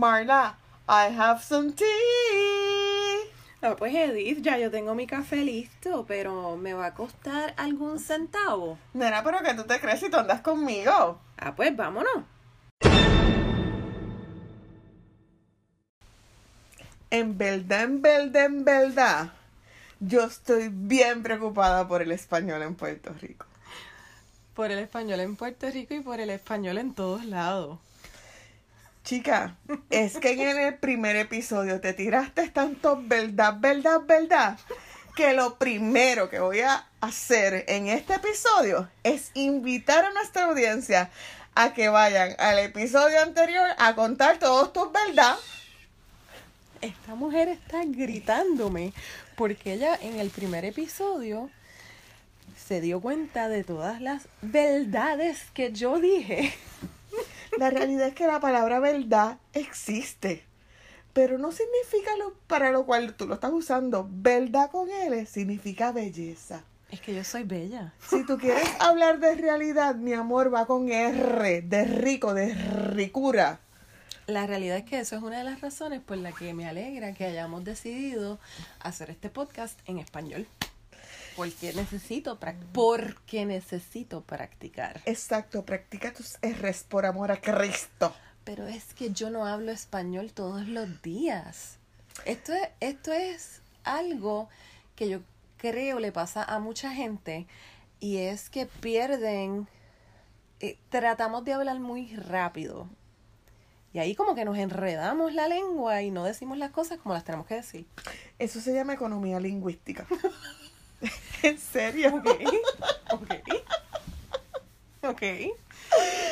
Marla, I have some tea. Ah, pues Edith, ya yo tengo mi café listo, pero ¿me va a costar algún centavo? Nena, pero que tú te crees si tú andas conmigo. Ah, pues vámonos. En verdad, en verdad, en verdad, yo estoy bien preocupada por el español en Puerto Rico. Por el español en Puerto Rico y por el español en todos lados. Chica, es que en el primer episodio te tiraste tanto verdad, verdad, verdad, que lo primero que voy a hacer en este episodio es invitar a nuestra audiencia a que vayan al episodio anterior a contar todos tus verdad. Esta mujer está gritándome porque ella en el primer episodio se dio cuenta de todas las verdades que yo dije. La realidad es que la palabra verdad existe, pero no significa lo para lo cual tú lo estás usando. Verdad con L significa belleza. Es que yo soy bella. Si tú quieres hablar de realidad, mi amor, va con R, de rico, de ricura. La realidad es que eso es una de las razones por la que me alegra que hayamos decidido hacer este podcast en español. Porque necesito, porque necesito practicar. Exacto, practica tus R's por amor a Cristo. Pero es que yo no hablo español todos los días. Esto es, esto es algo que yo creo le pasa a mucha gente y es que pierden, eh, tratamos de hablar muy rápido. Y ahí como que nos enredamos la lengua y no decimos las cosas como las tenemos que decir. Eso se llama economía lingüística. ¿En serio? Ok, ok. Ok.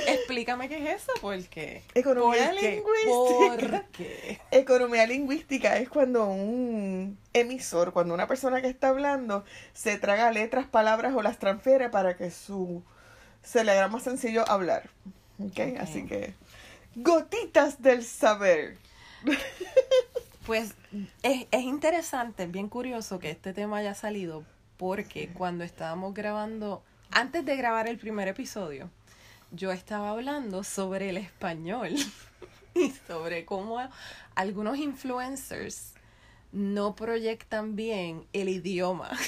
Explícame qué es eso, porque. Economía lingüística. ¿Por qué? Economía lingüística es cuando un emisor, cuando una persona que está hablando, se traga letras, palabras o las transfiere para que su se le haga más sencillo hablar. ¿Ok? Ok. Así que gotitas del saber. Pues es, es interesante, es bien curioso que este tema haya salido, porque cuando estábamos grabando, antes de grabar el primer episodio, yo estaba hablando sobre el español y sobre cómo algunos influencers no proyectan bien el idioma.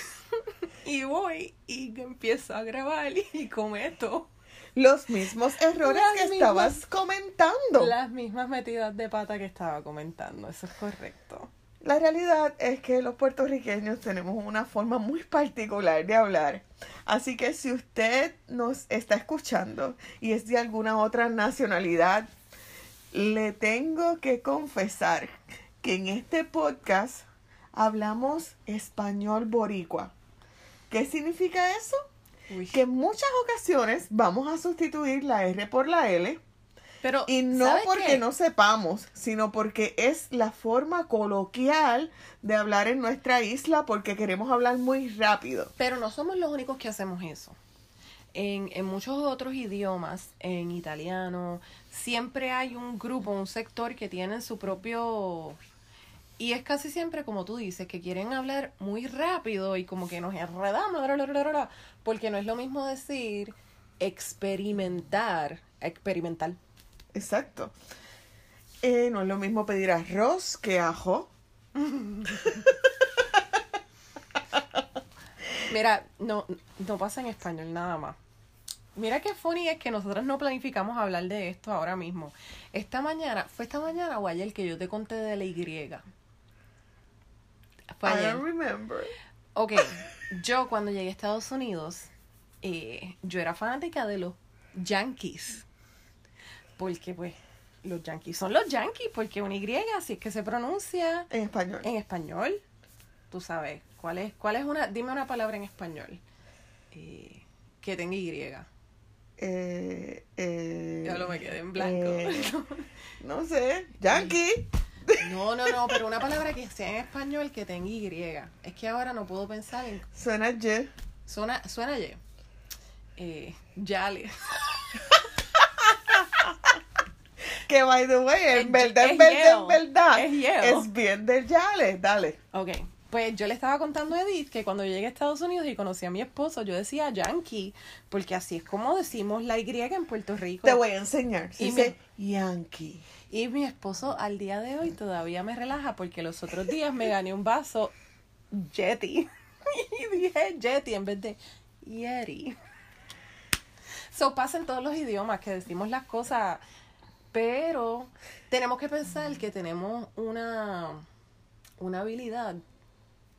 Y voy y empiezo a grabar y cometo Los mismos errores Las que mismas- estabas comentando. las mismas metidas de pata que estaba comentando. Eso es correcto. La realidad es que los puertorriqueños tenemos una forma muy particular de hablar. Así que si usted nos está escuchando y es de alguna otra nacionalidad, le tengo que confesar que en este podcast hablamos español boricua. ¿Qué significa eso? Uy. Que en muchas ocasiones vamos a sustituir la R por la L. Pero, Y no ¿sabes porque qué? no sepamos, sino porque es la forma coloquial de hablar en nuestra isla porque queremos hablar muy rápido. Pero no somos los únicos que hacemos eso. En, en muchos otros idiomas, en italiano, siempre hay un grupo, un sector que tienen su propio... Y es casi siempre como tú dices, que quieren hablar muy rápido y como que nos enredamos, porque no es lo mismo decir experimentar, experimental. Exacto. Eh, no es lo mismo pedir arroz que ajo. Mira, no, no pasa en español nada más. Mira qué funny es que nosotros no planificamos hablar de esto ahora mismo. Esta mañana, ¿fue esta mañana o ayer que yo te conté de la Y? Fue I don't remember. Ok, yo cuando llegué a Estados Unidos, eh, yo era fanática de los Yankees. Porque pues los Yankees son los Yankees, porque una Y así es que se pronuncia En español. en español. Tú sabes, ¿cuál es, cuál es una, dime una palabra en español eh, que tenga Y. Eh, eh, Ya lo me quedé en blanco. eh, no sé. Yankee. No, no, no, pero una palabra que sea en español que tenga Y. Es que ahora no puedo pensar en. Suena Y. Suena, suena Y. Eh, Yale. Que by the way, en Es- verdad, es en verdad, en verdad. Es bien del Yale. Dale. Ok, Pues yo le estaba contando a Edith que cuando yo llegué a Estados Unidos y conocí a mi esposo, yo decía yankee, porque así es como decimos la Y en Puerto Rico. Te voy a enseñar. Se Y dice Yankee. Y mi esposo al día de hoy todavía me relaja porque los otros días me gané un vaso Yeti. Y dije Yeti en vez de Yeti. So pasa en todos los idiomas que decimos las cosas, pero tenemos que pensar que tenemos una, una habilidad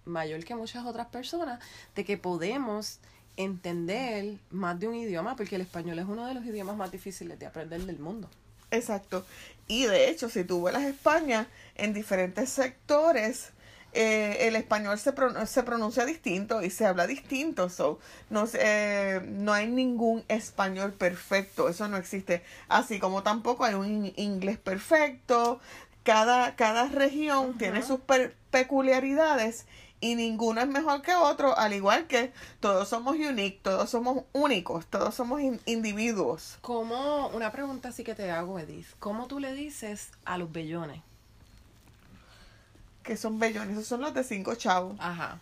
mayor que muchas otras personas de que podemos entender más de un idioma porque el español es uno de los idiomas más difíciles de aprender del mundo. Exacto. Y de hecho, si tú vuelas a España, en diferentes sectores, eh, el español se, pron- se pronuncia distinto y se habla distinto. So, no, eh, no hay ningún español perfecto, eso no existe. Así como tampoco hay un in- inglés perfecto. Cada, cada región tiene sus per- peculiaridades y ninguno es mejor que otro, al igual que todos somos unique, todos somos únicos, todos somos in- individuos. ¿Cómo, una pregunta así que te hago, Edith, ¿cómo tú le dices a los bellones? Que son bellones, esos son los de cinco chavos. Ajá.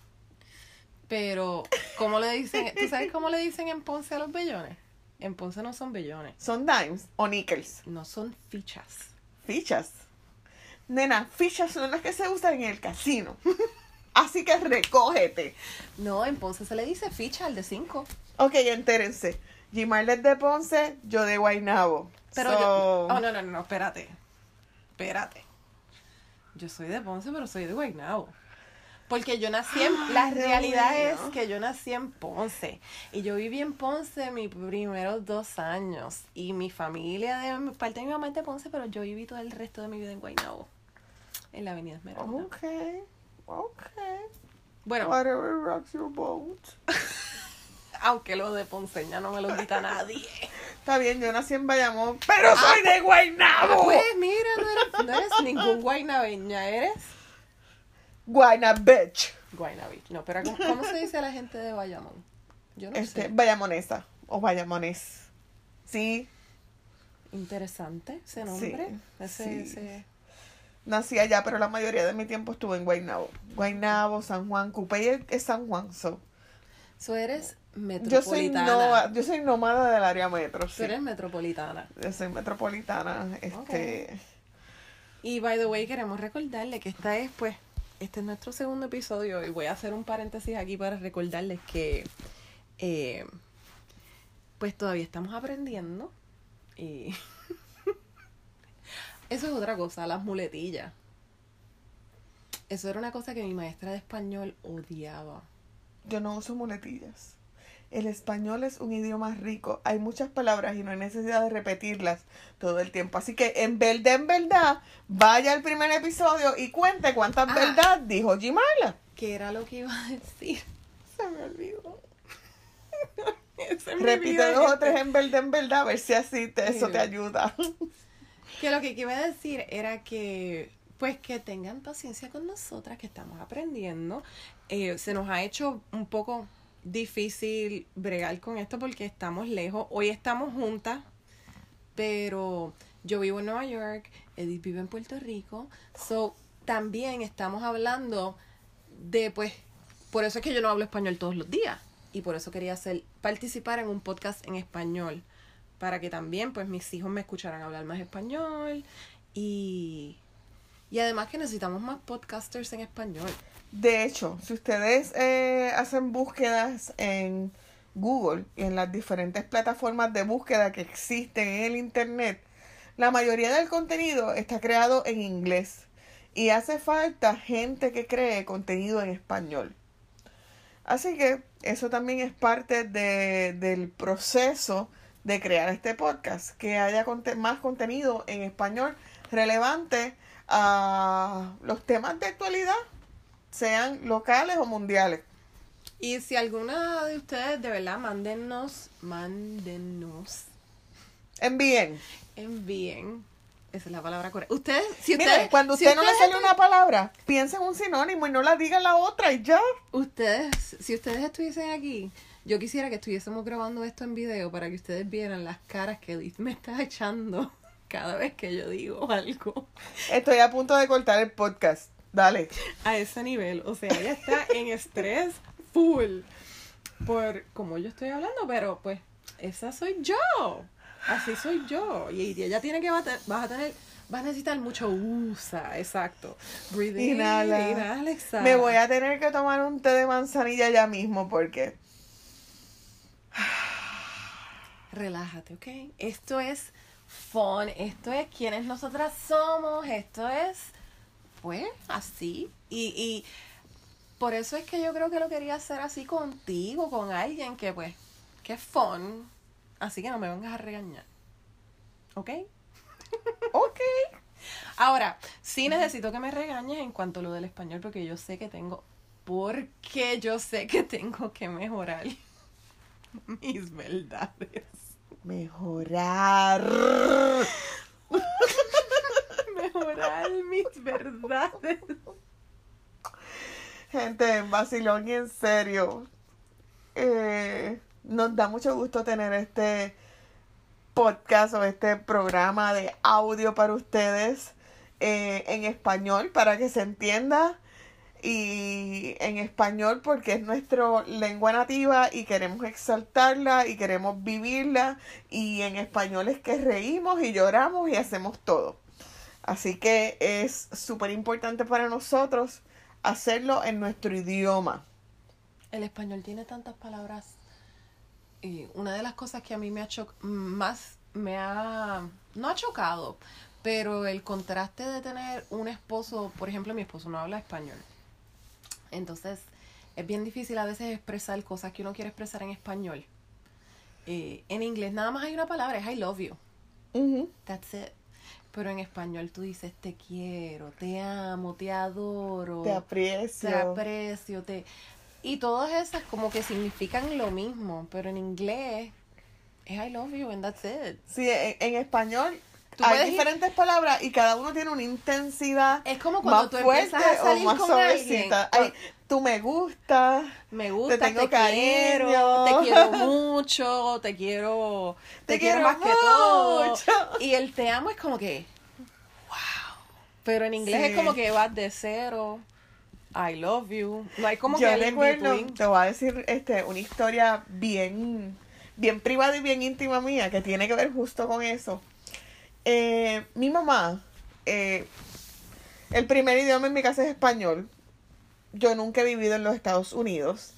Pero, ¿cómo le dicen? ¿Tú sabes cómo le dicen en Ponce a los bellones? En Ponce no son bellones, Son dimes o nickels. no son fichas. Fichas. Nena, fichas son las que se usan en el casino. Así que recógete. No, en Ponce se le dice ficha al de cinco. Ok, entérense. Gimal es de Ponce, yo de Guaynabo. Pero So, yo. Oh, no, no, no, espérate. Espérate. Yo soy de Ponce, pero soy de Guaynabo. Porque yo nací en. La realidad es que yo nací en Ponce. Y yo viví en Ponce mis primeros dos años. Y mi familia, de mi parte de mi mamá es de Ponce, pero yo viví todo el resto de mi vida en Guaynabo. En la Avenida Esmeralda. Ok, ok. Bueno, Whatever rocks your boat. aunque lo de ponceña no me lo quita nadie. Está bien, yo nací en Bayamón, pero soy de Guaynabo. Pues mira, no eres, no eres ningún guaynabeña, eres Guayna bitch. Guaynabí. No, pero ¿cómo, cómo se dice a la gente de Bayamón? Yo no Este, sé. Bayamonesa o Bayamonés. Sí, Interesante ese nombre. Sí, ese, sí. ese- nací allá, pero la mayoría de mi tiempo estuve en Guaynabo. Guaynabo, San Juan, Cupey es- es San Juan. So. So eres Yo soy metropolitana. yo soy nómada del área metro. Tú Sí. eres metropolitana. Yo soy metropolitana. Este, Y by the way, queremos recordarle que esta es, pues, este es nuestro segundo episodio. Y voy a hacer un paréntesis aquí para recordarles que, eh, pues, todavía estamos aprendiendo. Y eso es otra cosa, las muletillas. Eso era una cosa que mi maestra de español odiaba. yo no uso muletillas. El español es un idioma rico. Hay muchas palabras y no hay necesidad de repetirlas todo el tiempo. Así que en verdad, en verdad, vaya al primer episodio y cuente cuántas Ah. verdad dijo Jimala. ¿Qué era lo que iba a decir? Se me olvidó. Se me Repite dos o tres en verdad, en verdad, a ver si así te- eso te ayuda. Que lo que iba a decir era que, pues, que tengan paciencia con nosotras, que estamos aprendiendo. Eh, se nos ha hecho un poco difícil bregar con esto porque estamos lejos. Hoy estamos juntas, pero yo vivo en Nueva York, Edith vive en Puerto Rico. So, también estamos hablando de, pues, por eso es que yo no hablo español todos los días. Y por eso quería hacer, participar en un podcast en español para que también pues mis hijos me escucharan hablar más español y, y además que necesitamos más podcasters en español. De hecho, si ustedes eh, hacen búsquedas en Google y en las diferentes plataformas de búsqueda que existen en el Internet, la mayoría del contenido está creado en inglés y hace falta gente que cree contenido en español. Así que eso también es parte de- del proceso de crear este podcast, que haya más contenido en español relevante a los temas de actualidad sean locales o mundiales. Y si alguna de ustedes de verdad mándennos, mándennos, Envíen. envíen, esa es la palabra correcta. Ustedes, si ustedes, cuando si usted no le sale una palabra, piensa en un sinónimo y no la diga la otra y ya. Ustedes, si ustedes estuviesen aquí, yo quisiera que estuviésemos grabando esto en video para que ustedes vieran las caras que Edith me está echando cada vez que yo digo algo. Estoy a punto de cortar el podcast. Dale. A ese nivel. O sea, ella está en estrés full. Por como yo estoy hablando, pero pues, esa soy yo. Así soy yo. Y ella tiene que vas a tener vas a necesitar mucho usa, exacto. Breathe inhala. inhala, exhala. Me voy a tener que tomar un té de manzanilla ya mismo porque relájate, ¿ok? Esto es fun, esto es quienes nosotras somos, esto es, pues, así. Y, y por eso es que yo creo que lo quería hacer así contigo, con alguien que, pues, que es fun. Así que no me vengas a regañar. ¿Ok? ok. Ahora, sí necesito que me regañes en cuanto a lo del español, porque yo sé que tengo, porque yo sé que tengo que mejorar mis verdades. Mejorar. Mejorar mis verdades. Gente, vacilón y en serio. Eh, nos da mucho gusto tener este podcast o este programa de audio para ustedes eh, en español para que se entienda y en español porque es nuestra lengua nativa y queremos exaltarla y queremos vivirla y en español es que reímos y lloramos y hacemos todo. Así que es súper importante para nosotros hacerlo en nuestro idioma. El español tiene tantas palabras y una de las cosas que a mí me ha chocado más me ha no ha chocado, pero el contraste de tener un esposo, por ejemplo, mi esposo no habla español entonces, es bien difícil a veces expresar cosas que uno quiere expresar en español. Eh, en inglés nada más hay una palabra, es I love you. That's it. Pero en español tú dices te quiero, te amo, te adoro. Te aprecio. Te aprecio, te... Y todas esas como que significan lo mismo, pero en inglés es I love you and that's it. Sí, en español hay diferentes palabras y cada uno tiene una intensidad es como cuando más tú fuerte a salir o más con alguien. tú me gusta, me gusta, te tengo cariño, quiero, te quiero mucho, te quiero, te, quiero, más que todo. Y el te amo es como que, wow. Pero en inglés es como que vas de cero. I love you. No hay como Yo que recuerdo, te voy a decir este una historia bien bien privada y bien íntima mía que tiene que ver justo con eso. Eh, mi mamá, eh, el primer idioma en mi casa es español. Yo nunca he vivido en los Estados Unidos.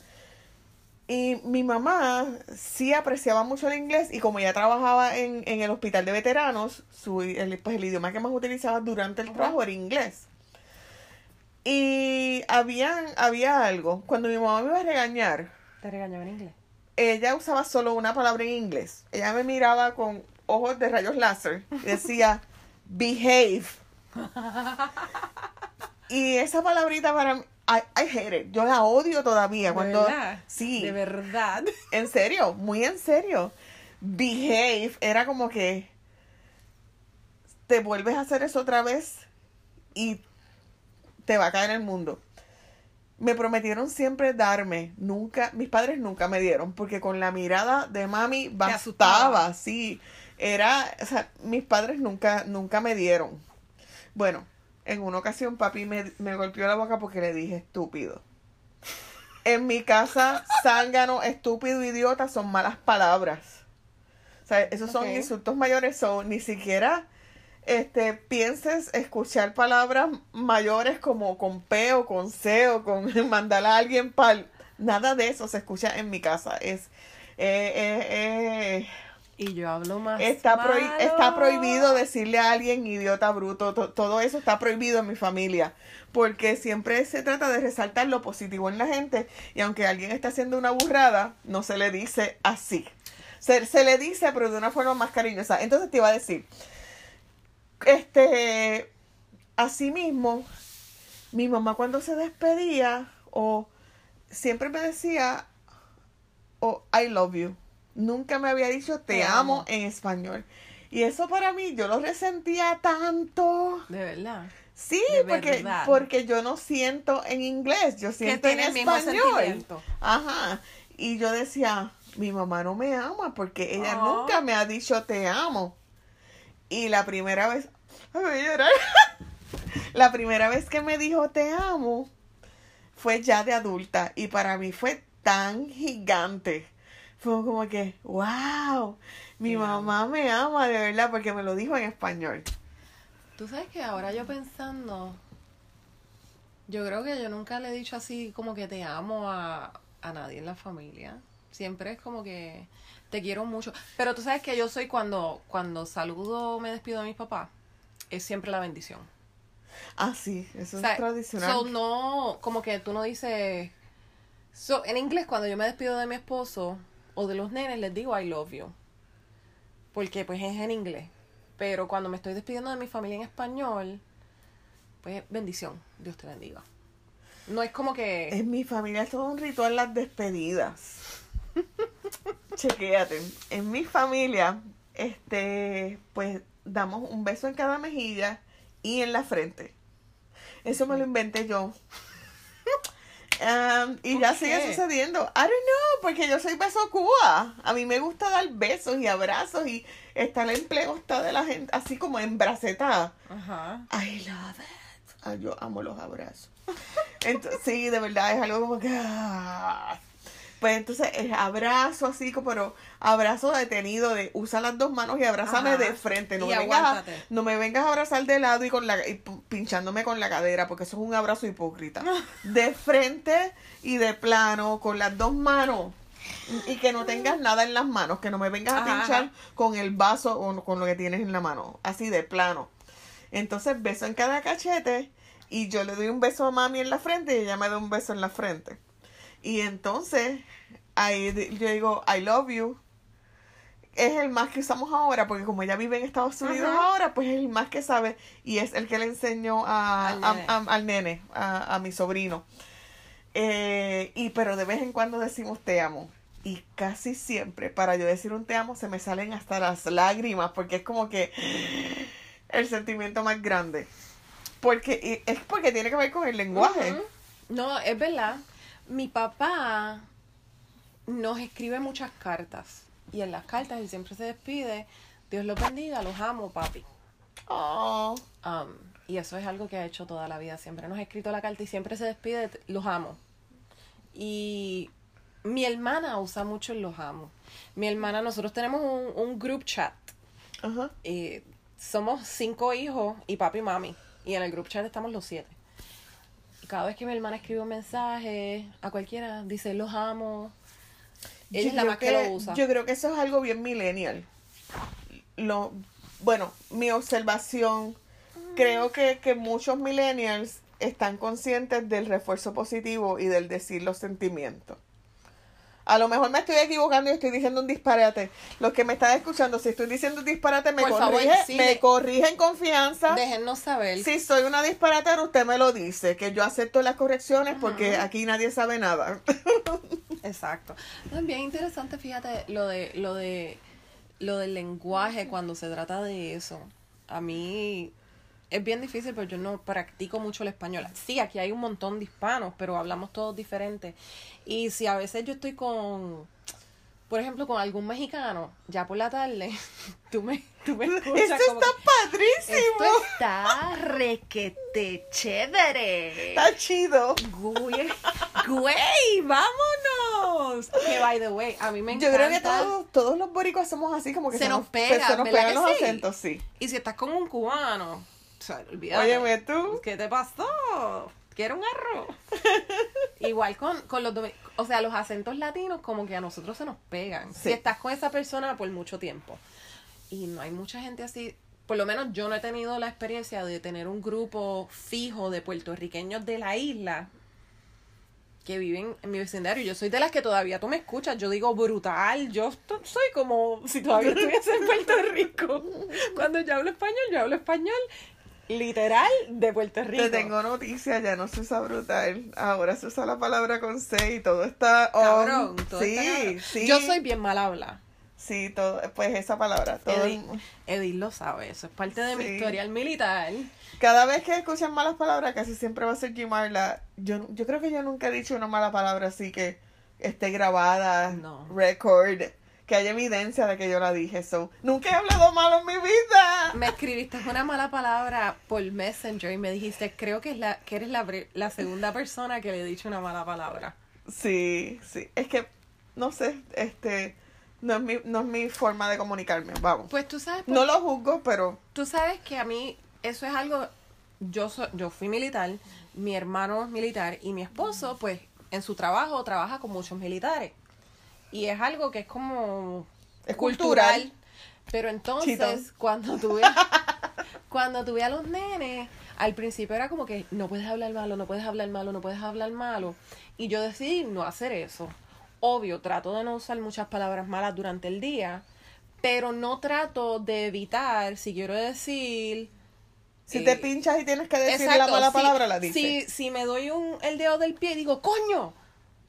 Y mi mamá sí apreciaba mucho el inglés y como ella trabajaba en, el hospital de veteranos, su, el, pues el idioma que más utilizaba durante el trabajo era inglés. Y había, había algo, cuando mi mamá me iba a regañar. ¿Te regañaba en inglés? Ella usaba solo una palabra en inglés. Ella me miraba con ojos de rayos láser. Decía, behave. y esa palabrita para mí, I, hate it. Yo la odio todavía. cuando Sí. De verdad. En serio, muy en serio. Behave era como que te vuelves a hacer eso otra vez y te va a caer el mundo. Me prometieron siempre darme, nunca, mis padres nunca me dieron, porque con la mirada de mami bastaba, sí era, o sea, mis padres nunca, nunca me dieron. Bueno, en una ocasión papi me, me golpeó la boca porque le dije estúpido. En mi casa, zángano, estúpido, idiota son malas palabras. O sea, esos son insultos mayores, son ni siquiera este pienses escuchar palabras mayores como con P o con C o con mandar a alguien para nada de eso se escucha en mi casa. Es eh, eh, eh y yo hablo más. Está, está prohibido decirle a alguien idiota, bruto. todo eso está prohibido en mi familia. Porque siempre se trata de resaltar lo positivo en la gente. Y aunque alguien está haciendo una burrada, no se le dice así. Se, se le dice, pero de una forma más cariñosa. Entonces te iba a decir. Este. Asimismo, mi mamá cuando se despedía, o siempre me decía, oh, I love you nunca me había dicho te, amo. en español. Y eso para mí, yo lo resentía tanto. De verdad. Sí, porque, porque yo no siento en inglés, yo siento en español. Ajá. Y yo decía, mi mamá no me ama porque ella oh. nunca me ha dicho te amo. Y la primera vez, a llorar. La primera vez que me dijo te amo fue ya de adulta y para mí fue tan gigante. Fue como que, wow, mi mamá me ama de verdad porque me lo dijo en español. Tú sabes que ahora yo pensando, yo creo que yo nunca le he dicho así como que te amo a, a nadie en la familia. Siempre es como que te quiero mucho. Pero tú sabes que yo soy cuando, cuando saludo, me despido de mis papás, es siempre la bendición. Ah, sí, eso O sea, es tradicional. so, no, como que tú no dices. So, en inglés, cuando yo me despido de mi esposo o de los nenes, les digo I love you. Porque pues es en inglés. Pero cuando me estoy despidiendo de mi familia en español, pues bendición, Dios te bendiga. No es como que. En mi familia es todo un ritual las despedidas. Chequéate. En mi familia, este, pues damos un beso en cada mejilla y en la frente. Eso me lo inventé yo. Um, y ¿Por ya qué? sigue sucediendo. I don't know, porque yo soy beso Cuba. A mí me gusta dar besos y abrazos y está el empleo está de la gente así como embracetada. Ajá. I love it. Ah, yo amo los abrazos. Entonces, sí, de verdad, es algo como que... ah. Pues entonces, el abrazo así, como, pero abrazo detenido de usa las dos manos y abrázame Ajá. de frente. No Y me, vengas a, no me vengas a abrazar de lado y, con la, y pinchándome con la cadera, porque eso es un abrazo hipócrita. De frente y de plano, con las dos manos. Y que no tengas nada en las manos, que no me vengas a Ajá, pinchar ajá. con el vaso o con lo que tienes en la mano. Así de plano. Entonces beso en cada cachete y yo le doy un beso a mami en la frente y ella me da un beso en la frente. Y entonces ahí yo digo, I love you. Es el más que usamos ahora, porque como ella vive en Estados Unidos Ajá. ahora, pues es el más que sabe y es el que le enseñó a, Al a- nene. a- al nene, a, a mi sobrino. Eh, y pero de vez en cuando decimos te amo. Y casi siempre, para yo decir un te amo, se me salen hasta las lágrimas, porque es como que el sentimiento más grande. Porque y es porque tiene que ver con el lenguaje. No, es verdad. Mi papá nos escribe muchas cartas. Y en las cartas él siempre se despide. Dios los bendiga, los amo, papi. Oh, Um, y eso es algo que ha hecho toda la vida. Siempre nos ha escrito la carta y siempre se despide, los amo. Y mi hermana usa mucho el los amo. Mi hermana, nosotros tenemos un, un group chat. Y somos cinco hijos y papi y mami. Y en el group chat estamos los siete. Cada vez que mi hermana escribe un mensaje a cualquiera, dice los amo. Ella Yo es la creo más que, lo usa. Yo creo que eso es algo bien millennial. Lo, bueno, mi observación, creo que, que muchos millennials están conscientes del refuerzo positivo y del decir los sentimientos. A lo mejor me estoy equivocando y estoy diciendo un disparate. Los que me están escuchando, si estoy diciendo un disparate, me Por favor, corrige, sí, me de- corrige en confianza. Déjennos saber. Si soy una disparatera, usted me lo dice, que yo acepto las correcciones porque aquí nadie sabe nada. Exacto. Bien interesante, fíjate, lo de, lo de lo del lenguaje cuando se trata de eso. A mí es bien difícil, pero yo no practico mucho el español. Sí, aquí hay un montón de hispanos, pero hablamos todos diferentes. Y si a veces yo estoy con, por ejemplo, con algún mexicano, ya por la tarde, tú me, tú me escuchas Eso como está que, padrísimo. Esto está requete chévere. Está chido. Güey, güey, vámonos. Que by the way, a mí me Yo encanta. creo que todos, todos los boricuas somos así, como que Se nos pega, se nos ¿verdad pegan los sí? acentos, sí. Y si estás con un cubano, o sea, olvídate. Óyeme tú. ¿Qué te pasó? ¿Quieres un arroz? Igual con, con los o sea, los acentos latinos como que a nosotros se nos pegan. Sí. Si estás con esa persona por mucho tiempo. Y no hay mucha gente así. Por lo menos yo no he tenido la experiencia de tener un grupo fijo de puertorriqueños de la isla que viven en mi vecindario. Yo soy de las que todavía tú me escuchas. Yo digo brutal. Yo soy como si todavía estuviese en Puerto Rico. Cuando yo hablo español, yo hablo español literal de Puerto Rico. Te tengo noticias, ya no se usa brutal. Ahora se usa la palabra con C y todo está. on. Cabrón, todo sí, está sí. Yo soy bien mal habla. Sí, todo, pues esa palabra. Todo, Edith, Edith lo sabe, eso es parte de mi historial militar. Cada vez que escuchan malas palabras, casi siempre va a ser Gimarla. Yo, yo creo que yo nunca he dicho una mala palabra así que esté grabada, No. record, que haya evidencia de que yo la dije. So, nunca he hablado malo en mi vida. Me escribiste una mala palabra por Messenger y me dijiste, creo que, es la, que eres la, la segunda persona que le he dicho una mala palabra. Sí, sí. Es que, no sé, este, no es mi, no es mi forma de comunicarme, vamos. Pues tú sabes... No lo juzgo, pero... Tú sabes que a mí eso es algo... Yo, so, yo fui militar, mi hermano es militar y mi esposo, pues, en su trabajo trabaja con muchos militares. Y es algo que es como... Es cultural. Pero entonces, cuando tuve, cuando tuve a los nenes, al principio era como que no puedes hablar malo, no puedes hablar malo, no puedes hablar malo. Y yo decidí no hacer eso. Obvio, trato de no usar muchas palabras malas durante el día, pero no trato de evitar, si quiero decir... Si te pinchas y tienes que decir la mala palabra, la dices. Si, si me doy un, el dedo del pie y digo, coño,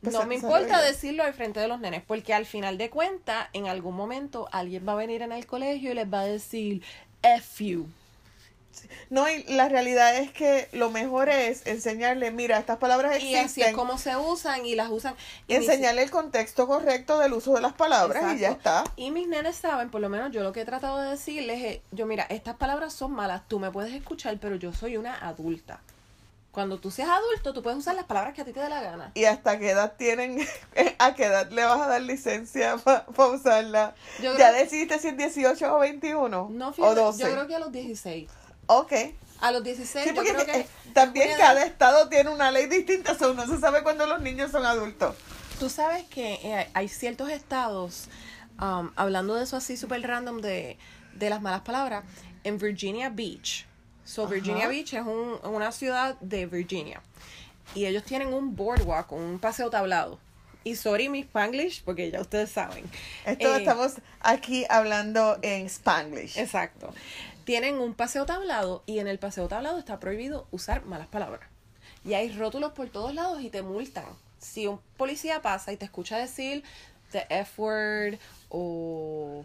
no me importa decirlo al frente de los nenes, porque al final de cuentas, en algún momento alguien va a venir en el colegio y les va a decir F you. No, y la realidad es que lo mejor es enseñarle, mira, estas palabras existen. Y así es como se usan y las usan. Y enseñarle el contexto correcto del uso de las palabras y ya está. Y mis nenes saben, por lo menos yo lo que he tratado de decirles es, yo mira, estas palabras son malas, tú me puedes escuchar, pero yo soy una adulta. Cuando tú seas adulto, tú puedes usar las palabras que a ti te dé la gana. ¿Y hasta qué edad tienen? ¿A qué edad le vas a dar licencia para usarla? ¿Ya decidiste si es 18 o 21? No, fíjate, o 12. yo creo que a los 16. Ok. A los 16 yo creo que... también cada estado tiene una ley distinta, so no se sabe cuándo los niños son adultos. Tú sabes que eh, hay ciertos estados, um, hablando de eso así súper random de, de las malas palabras, en Virginia Beach. So, Virginia Beach es un, una ciudad de Virginia. Y ellos tienen un boardwalk, un paseo tablado. Y sorry mi Spanglish, porque ya ustedes saben. Esto eh, estamos aquí hablando en Spanglish. Exacto tienen un paseo tablado y en el paseo tablado está prohibido usar malas palabras. Y hay rótulos por todos lados y te multan. Si un policía pasa y te escucha decir the F word o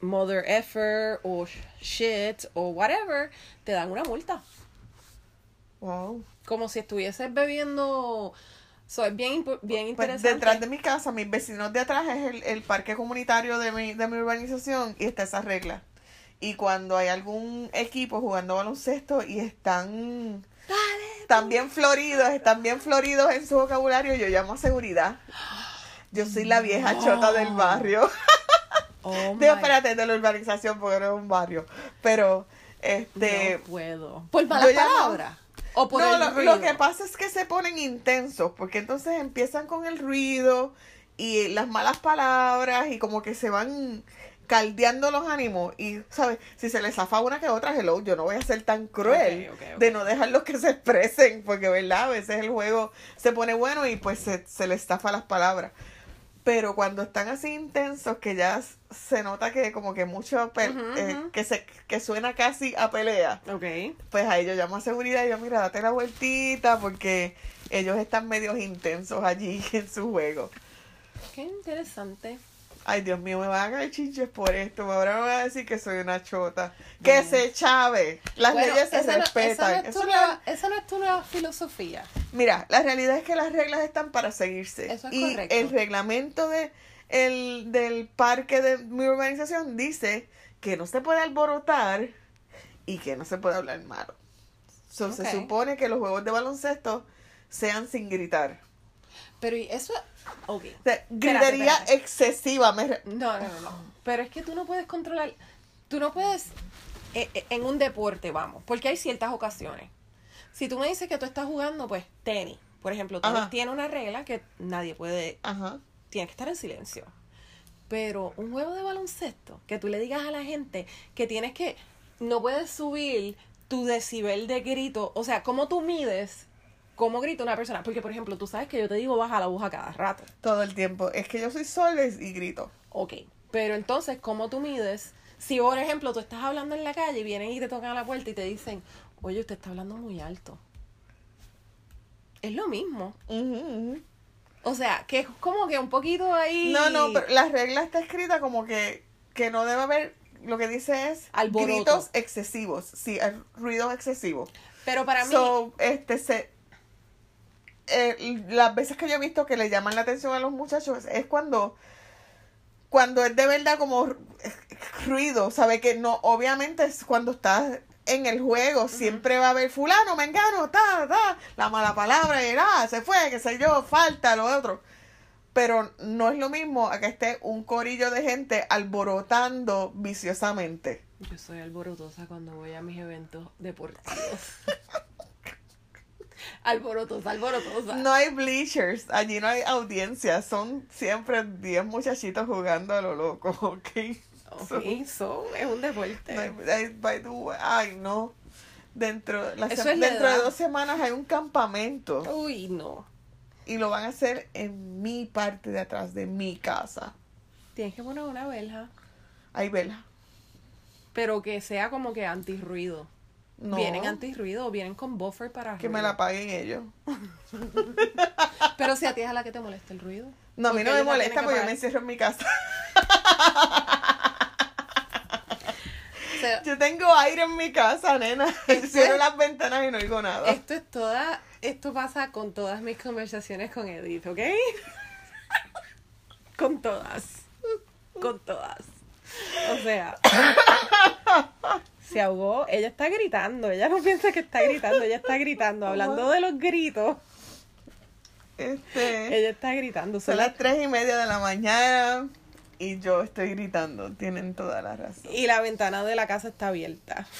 mother effer o shit o whatever, te dan una multa. Wow. Como si estuvieses bebiendo. So, es bien, bien pues, interesante. detrás de mi casa, mis vecinos de atrás es el, el parque comunitario de mi, de mi urbanización y está esa regla. Y cuando hay algún equipo jugando baloncesto y están están bien floridos, están bien floridos en su vocabulario, yo llamo a seguridad. Yo soy la vieja chota del barrio. Oh Digo, espérate, de la urbanización porque no es un barrio. Pero, este... No puedo. ¿Por malas palabras? ¿O por no, lo, lo, que pasa es que se ponen intensos, porque entonces empiezan con el ruido y las malas palabras y como que se van caldeando los ánimos y, ¿sabes? Si se les zafa una que otra, hello, yo no voy a ser tan cruel de no dejarlos que se expresen, porque, ¿verdad? A veces el juego se pone bueno y pues se, se les zafa las palabras. Pero cuando están así intensos, que ya se nota que como que mucho, eh, que, se, que suena casi a pelea, pues a ellos llamo a seguridad y yo, mira, date la vueltita porque ellos están medios intensos allí en su juego. Qué interesante. Ay, Dios mío, me van a caer chinches por esto. Ahora me voy a decir que soy una chota. Que se chave. Las leyes se respetan. esa, no es tu nueva filosofía. Mira, la realidad es que las reglas están para seguirse. Eso es y el reglamento de, el, del parque de mi urbanización dice que no se puede alborotar y que no se puede hablar malo. Se supone que los juegos de baloncesto sean sin gritar. Pero eso, ok. gritería excesiva. No, no, no, no. Pero es que tú no puedes controlar, tú no puedes, eh, eh, en un deporte, vamos, porque hay ciertas ocasiones. Si tú me dices que tú estás jugando, pues, tenis. Por ejemplo, tenis tiene una regla que nadie puede, Ajá. tiene que estar en silencio. Pero un juego de baloncesto, que tú le digas a la gente que tienes que, no puedes subir tu decibel de grito, o sea, ¿cómo tú mides cómo grita una persona. Porque, por ejemplo, tú sabes que yo te digo baja la voz a cada rato. Todo el tiempo. Es que yo soy soles y grito. Ok. Pero entonces, ¿cómo tú mides? Si, por ejemplo, tú estás hablando en la calle y vienen y te tocan a la puerta y te dicen, oye, usted está hablando muy alto. Es lo mismo. O sea, que es como que un poquito ahí. No, no, pero la regla está escrita como que, que no debe haber. Lo que dice es gritos excesivos. Sí, ruidos excesivos. Pero para mí. este, se, eh, las veces que yo he visto que le llaman la atención a los muchachos es cuando cuando es de verdad como ruido, sabe que no, obviamente es cuando estás en el juego, siempre va a haber fulano, mengano, ta, ta, la mala palabra, y ah, se fue, qué sé yo, falta, lo otro. Pero no es lo mismo a que esté un corillo de gente alborotando viciosamente. Yo soy alborotosa cuando voy a mis eventos deportivos. alborotosa, alborotosa. No hay bleachers, allí no hay audiencia, son siempre 10 muchachitos jugando a lo loco, ¿ok? Ok, so, es un deporte. No hay- hay- by the way, ay, no. Dentro, la Eso se- es la dentro de dos semanas hay un campamento Uy, no. y lo van a hacer en mi parte de atrás de mi casa. Tienes que poner una verja. Hay vela. Pero que sea como que antirruido. No, Vienen antirruido o vienen con buffer para que me la paguen ellos. Pero si a ti es a la que te molesta el ruido. No, a mí no me molesta porque yo me encierro en mi casa. O sea, Yo tengo aire en mi casa, nena. Cierro las ventanas y no oigo nada. esto es toda, esto pasa con todas mis conversaciones con Edith, ¿ok? con todas. Con todas. O sea, se ahogó, ella está gritando, ella no piensa que está gritando, ella está gritando, hablando de los gritos, Este, ella está gritando. son son las tres y media de la mañana y yo estoy gritando. Tienen toda la razón. Y la ventana de la casa está abierta.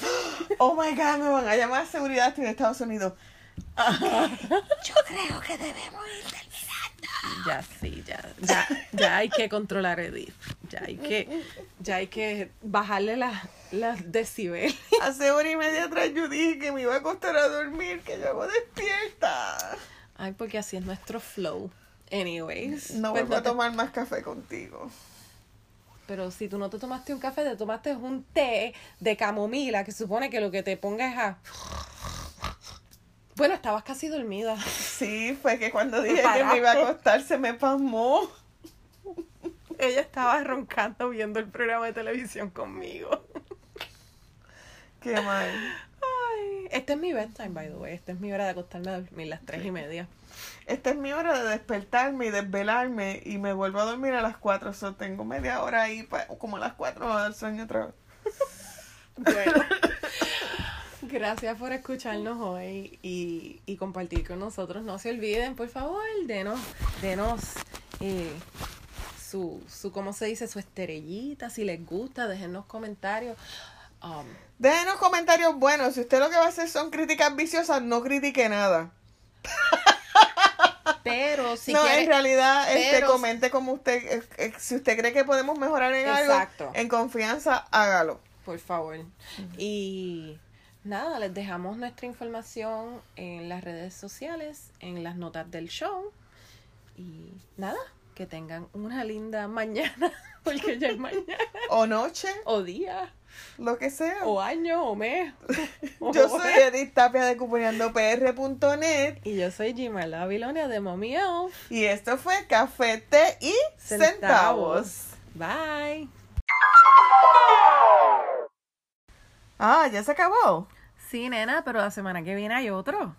Oh my god, me van a llamar a seguridad estoy en Estados Unidos. Yo creo que debemos ir del Ya sí, ya, ya, ya hay que controlar Edith. Ya hay que, ya hay que bajarle las las decibeles. Hace hora y media atrás yo dije que me iba a acostar a dormir, que yo hago despierta. Ay, porque así es nuestro flow. Anyways. No pues vuelvo a tomar más café contigo. Pero si tú no te tomaste un café, te tomaste un té de camomila que supone que lo que te ponga es a... Bueno, estabas casi dormida. Sí, fue que cuando dije que me iba a acostar se me pasmó. Ella estaba roncando viendo el programa de televisión conmigo. Qué mal. Ay, este es mi bedtime, by the way. Esta es mi hora de acostarme a dormir las tres y media. Esta es mi hora de despertarme y desvelarme y me vuelvo a dormir a las 4. O sea, tengo media hora ahí, pa- como a las 4 me va a dar sueño otra vez. Bueno. Gracias por escucharnos hoy y, y compartir con nosotros. No se olviden, por favor, denos, denos eh, su, su, ¿cómo se dice? Su esterellita, si les gusta, déjennos comentarios. Um, Déjenos comentarios buenos. Si usted lo que va a hacer son críticas viciosas, no critique nada. pero si no, quiere- en realidad, este, pero- comente como usted, eh, eh, si usted cree que podemos mejorar en Exacto. algo, en confianza, hágalo. por favor. Y nada, les dejamos nuestra información en las redes sociales, en las notas del show. Y nada, que tengan una linda mañana, porque ya es mañana, O noche, o día, lo que sea. o año, o mes. o Yo soy Edith Tapia de cuponeandopr.net Y yo soy Gimala Babilonia de Elf. y esto fue Café, Té y Centavos. Bye. Ah, ya se acabó. Sí, nena, pero la semana que viene hay otro.